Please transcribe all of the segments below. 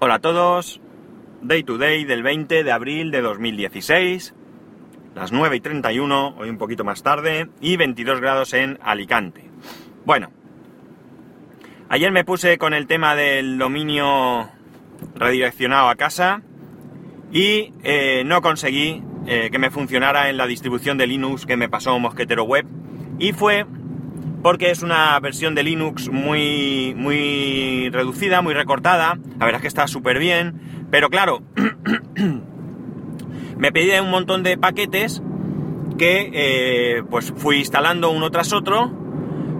Hola a todos, Day to Day del 20 de abril de 2016, las 9 y 31, hoy un poquito más tarde, y 22 grados en Alicante. Bueno, ayer me puse con el tema del dominio redireccionado a casa y eh, no conseguí eh, que me funcionara en la distribución de Linux que me pasó Mosquetero Web y fue porque es una versión de Linux muy, muy reducida, muy recortada. La verdad es que está súper bien, pero claro, me pedía un montón de paquetes que eh, pues fui instalando uno tras otro,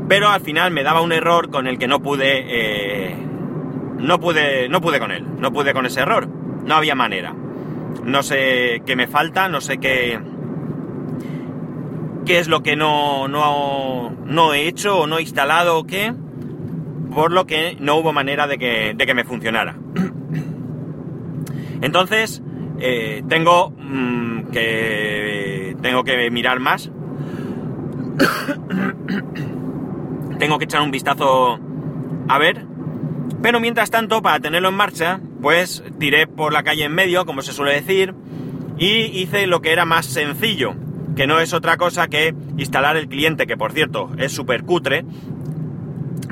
pero al final me daba un error con el que no pude, eh, no pude, no pude con él, no pude con ese error, no había manera. No sé qué me falta, no sé qué, qué es lo que no, no, he hecho o no he instalado o qué, por lo que no hubo manera de que, de que me funcionara. Entonces, eh, tengo mm, que tengo que mirar más. tengo que echar un vistazo a ver. Pero mientras tanto, para tenerlo en marcha, pues tiré por la calle en medio, como se suele decir, y hice lo que era más sencillo que no es otra cosa que instalar el cliente, que por cierto es súper cutre.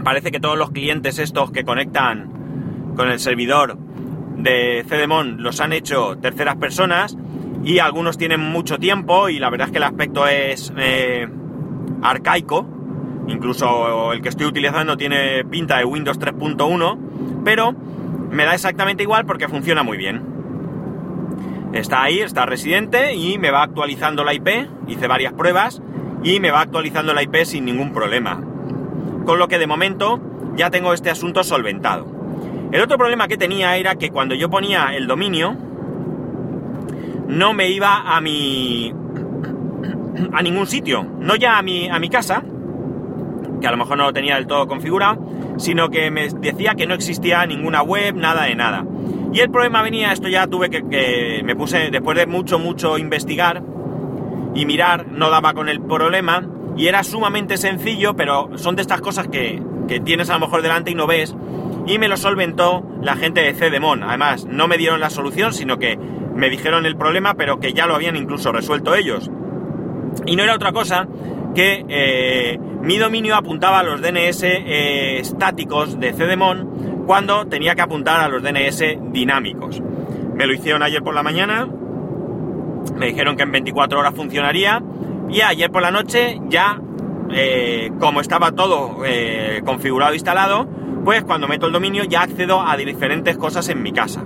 Parece que todos los clientes estos que conectan con el servidor de CDMON los han hecho terceras personas y algunos tienen mucho tiempo y la verdad es que el aspecto es eh, arcaico. Incluso el que estoy utilizando tiene pinta de Windows 3.1, pero me da exactamente igual porque funciona muy bien. Está ahí, está residente y me va actualizando la IP. Hice varias pruebas y me va actualizando la IP sin ningún problema. Con lo que de momento ya tengo este asunto solventado. El otro problema que tenía era que cuando yo ponía el dominio no me iba a mi a ningún sitio, no ya a mi a mi casa, que a lo mejor no lo tenía del todo configurado, sino que me decía que no existía ninguna web, nada de nada. Y el problema venía, esto ya tuve que, me puse, después de mucho, mucho investigar y mirar, no daba con el problema y era sumamente sencillo, pero son de estas cosas que, que tienes a lo mejor delante y no ves. Y me lo solventó la gente de CDMON. Además, no me dieron la solución, sino que me dijeron el problema, pero que ya lo habían incluso resuelto ellos. Y no era otra cosa que eh, mi dominio apuntaba a los DNS eh, estáticos de CDMON cuando tenía que apuntar a los DNS dinámicos. Me lo hicieron ayer por la mañana, me dijeron que en 24 horas funcionaría y ayer por la noche ya, eh, como estaba todo eh, configurado e instalado, pues cuando meto el dominio ya accedo a diferentes cosas en mi casa.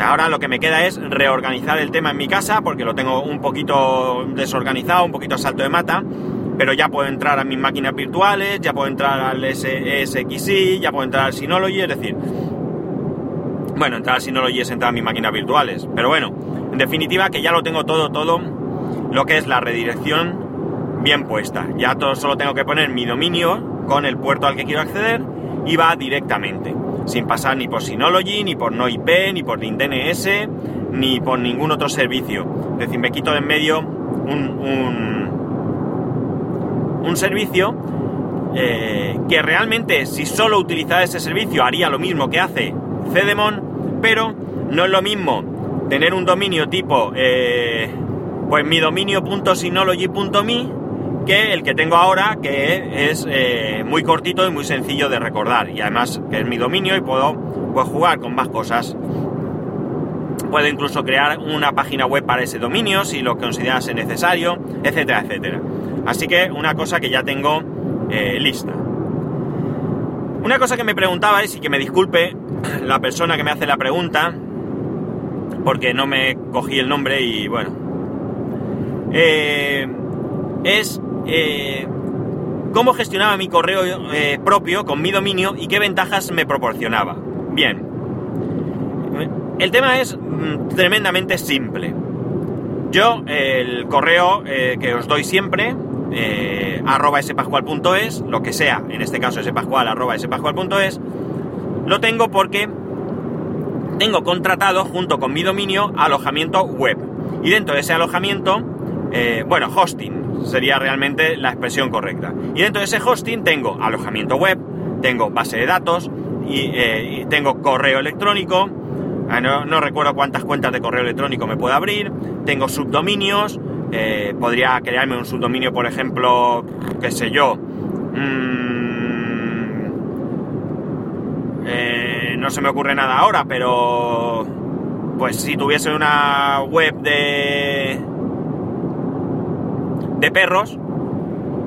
Ahora lo que me queda es reorganizar el tema en mi casa porque lo tengo un poquito desorganizado, un poquito a salto de mata pero ya puedo entrar a mis máquinas virtuales, ya puedo entrar al SXI, ya puedo entrar al Synology, es decir, bueno, entrar al Synology es entrar a mis máquinas virtuales, pero bueno, en definitiva que ya lo tengo todo, todo, lo que es la redirección bien puesta. Ya todo, solo tengo que poner mi dominio con el puerto al que quiero acceder y va directamente, sin pasar ni por Synology, ni por NoIP, ni por DNS, ni por ningún otro servicio. Es decir, me quito de en medio un servicio eh, que realmente si solo utilizara ese servicio haría lo mismo que hace Cedemon, pero no es lo mismo tener un dominio tipo eh, pues mi dominio.synology.me que el que tengo ahora que es eh, muy cortito y muy sencillo de recordar. Y además que es mi dominio y puedo jugar con más cosas. Puedo incluso crear una página web para ese dominio si lo considerase necesario etcétera etcétera Así que una cosa que ya tengo eh, lista. Una cosa que me preguntabais y que me disculpe la persona que me hace la pregunta, porque no me cogí el nombre y bueno, eh, es eh, cómo gestionaba mi correo propio con mi dominio y qué ventajas me proporcionaba. Bien, el tema es mm, tremendamente simple. Yo el correo que os doy siempre eh, arroba spascual.es, lo que sea, en este caso spascual arroba spascual.es, lo tengo porque tengo contratado junto con mi dominio alojamiento web. Y dentro de ese alojamiento, eh, bueno, hosting sería realmente la expresión correcta. Y dentro de ese hosting tengo alojamiento web, tengo base de datos y, eh, tengo correo electrónico, Ah, no, no recuerdo cuántas cuentas de correo electrónico me puedo abrir. Tengo subdominios. Eh, podría crearme un subdominio, por ejemplo, qué sé yo. mm, eh, no se me ocurre nada ahora, pero pues si tuviese una web de de perros,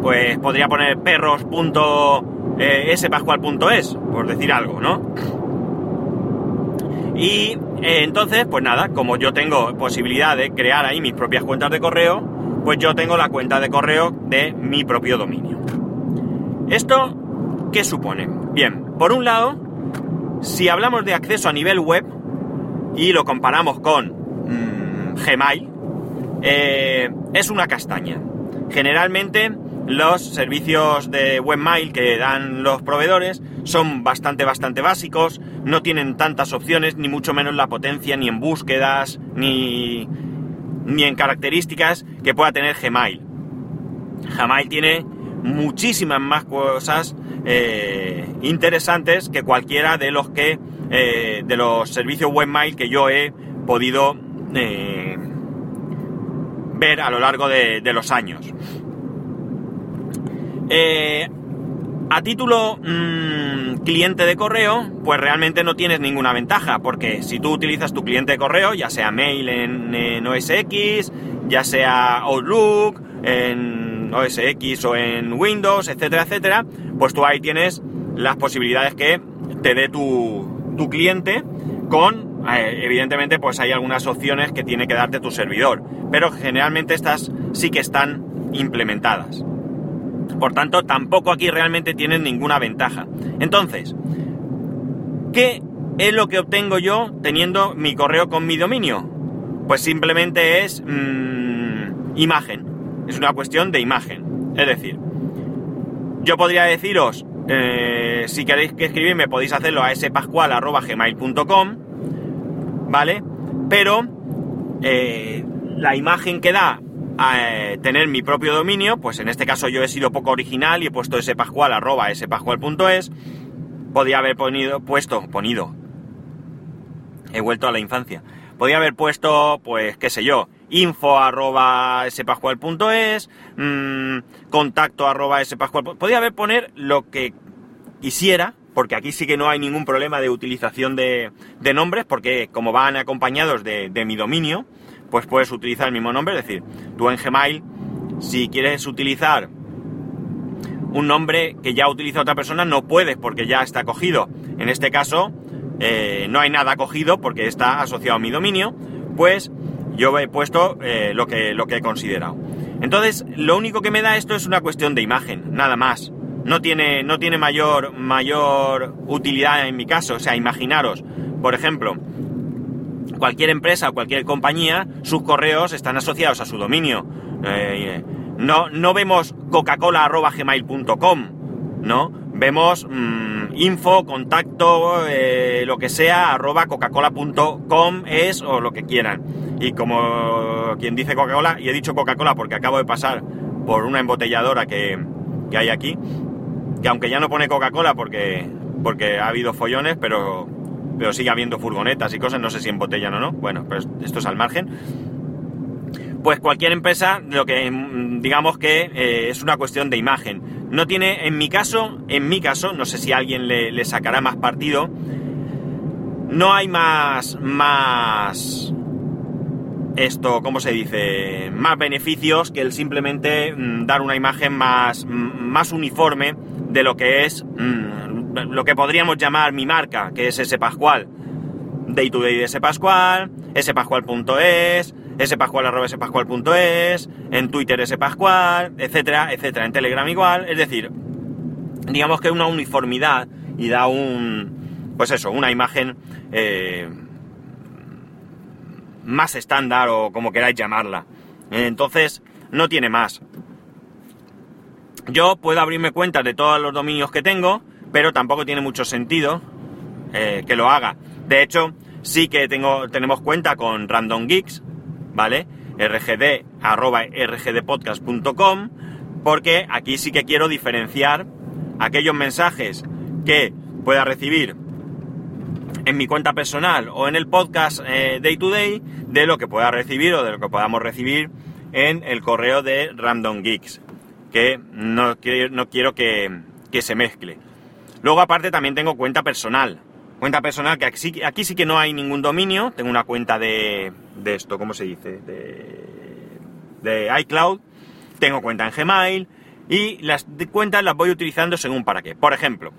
pues podría poner perros.spascual.es, por decir algo, ¿no? Y eh, entonces, pues nada, como yo tengo posibilidad de crear ahí mis propias cuentas de correo, pues yo tengo la cuenta de correo de mi propio dominio. ¿Esto qué supone? Bien, por un lado, si hablamos de acceso a nivel web y lo comparamos con mm, Gmail, eh, es una castaña. Generalmente los servicios de webmail que dan los proveedores son bastante, bastante básicos, no tienen tantas opciones, ni mucho menos la potencia, ni en búsquedas, ni, ni en características que pueda tener Gmail. Gmail tiene muchísimas más cosas eh, interesantes que cualquiera de los que eh, de los servicios webmail que yo he podido eh, ver a lo largo de, de los años. A título mmm, cliente de correo, pues realmente no tienes ninguna ventaja, porque si tú utilizas tu cliente de correo, ya sea mail en, en OS X, ya sea Outlook, en OS X o en Windows, etcétera, etcétera, pues tú ahí tienes las posibilidades que te dé tu, tu cliente con, eh, evidentemente, pues hay algunas opciones que tiene que darte tu servidor, pero generalmente estas sí que están implementadas. Por tanto, tampoco aquí realmente tienen ninguna ventaja. Entonces, ¿qué es lo que obtengo yo teniendo mi correo con mi dominio? Pues simplemente es mmm, imagen. Es una cuestión de imagen. Es decir, yo podría deciros, eh, si queréis que escribirme podéis hacerlo a spascual.gmail.com, ¿vale? Pero eh, la imagen que da a tener mi propio dominio, pues en este caso yo he sido poco original y he puesto spascual arroba spascual.es, podía haber ponido, puesto, ponido, he vuelto a la infancia, podía haber puesto, pues qué sé yo, info arroba spascual.es, mmm, contacto arroba podía haber poner lo que quisiera, porque aquí sí que no hay ningún problema de utilización de, nombres, porque como van acompañados de mi dominio, pues puedes utilizar el mismo nombre, es decir, tú en Gmail, si quieres utilizar un nombre que ya utiliza otra persona, no puedes porque ya está cogido. En este caso, eh, no hay nada cogido porque está asociado a mi dominio, pues yo he puesto eh, lo, que, lo que he considerado. Entonces, lo único que me da esto es una cuestión de imagen, nada más. No tiene, no tiene mayor, mayor utilidad en mi caso. O sea, imaginaros, por ejemplo, cualquier empresa o cualquier compañía, sus correos están asociados a su dominio. Eh, no, no vemos coca-cola.gmail.com, ¿no? Vemos mmm, info, contacto, eh, lo que sea, arroba coca-cola.com es o lo que quieran. Y como quien dice Coca-Cola, y he dicho Coca-Cola porque acabo de pasar por una embotelladora que, que hay aquí, que aunque ya no pone Coca-Cola porque, porque ha habido follones, pero pero sigue habiendo furgonetas y cosas, no sé si embotellan o no, bueno, pero esto es al margen. Pues cualquier empresa, lo que digamos que eh, es una cuestión de imagen. No tiene, en mi caso, en mi caso, no sé si alguien le, sacará más partido, no hay más, más, esto, ¿cómo se dice? Más beneficios que el simplemente mm, dar una imagen más, más uniforme de lo que es mm, lo que podríamos llamar mi marca, que es ese Pascual. Day to day de ese Pascual, spascual.es, spascual.es, en Twitter ese Pascual, etcétera, etcétera. En Telegram igual, es decir, digamos que una uniformidad y da un, pues eso, una imagen eh, más estándar o como queráis llamarla. Entonces, no tiene más. Yo puedo abrirme cuentas de todos los dominios que tengo, pero tampoco tiene mucho sentido eh, que lo haga. De hecho, sí que tengo, tenemos cuenta con Random Geeks, ¿vale? rgd, porque aquí sí que quiero diferenciar aquellos mensajes que pueda recibir en mi cuenta personal o en el podcast eh, Day to Day de lo que pueda recibir o de lo que podamos recibir en el correo de Random Geeks, que no, no quiero que, se mezcle. Luego aparte también tengo cuenta personal. Cuenta personal que aquí, sí que no hay ningún dominio. Tengo una cuenta de, de esto, ¿cómo se dice? De, de iCloud. Tengo cuenta en Gmail. Y las cuentas las voy utilizando según para qué. Por ejemplo,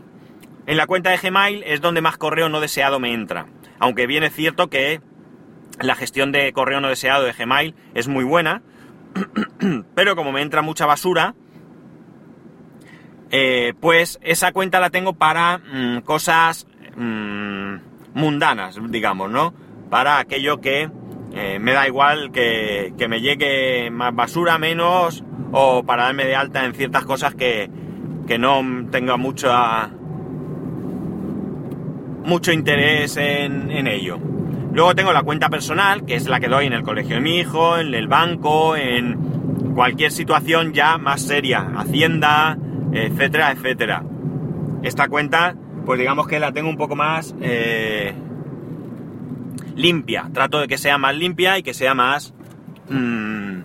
en la cuenta de Gmail es donde más correo no deseado me entra. Aunque bien es cierto que la gestión de correo no deseado de Gmail es muy buena, pero como me entra mucha basura, eh, pues esa cuenta la tengo para mm, cosas mm, mundanas, digamos, ¿no? Para aquello que eh, me da igual que, que, me llegue más basura, menos, o para darme de alta en ciertas cosas que, que no tenga mucha mucho interés en, ello. Luego tengo la cuenta personal, que es la que doy en el colegio de mi hijo, en el banco, en cualquier situación ya más seria, Hacienda, etcétera, etcétera. Esta cuenta, pues digamos que la tengo un poco más eh, limpia. Trato de que sea más limpia y que sea más mm,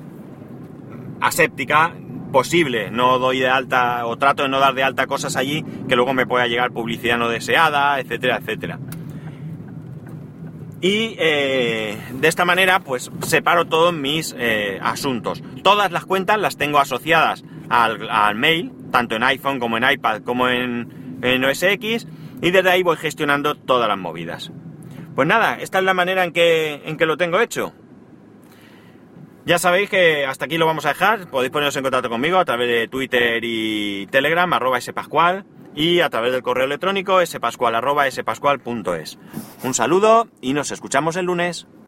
aséptica posible. No doy de alta o trato de no dar de alta cosas allí que luego me pueda llegar publicidad no deseada, etcétera, etcétera. Y eh, de esta manera, pues separo todos mis eh, asuntos. Todas las cuentas las tengo asociadas al, mail, tanto en iPhone como en iPad como en, en OS X, y desde ahí voy gestionando todas las movidas. Pues nada, esta es la manera en que, en que lo tengo hecho. Ya sabéis que hasta aquí lo vamos a dejar. Podéis poneros en contacto conmigo a través de Twitter y Telegram, arroba spascual, y a través del correo electrónico spascual. Un saludo y nos escuchamos el lunes.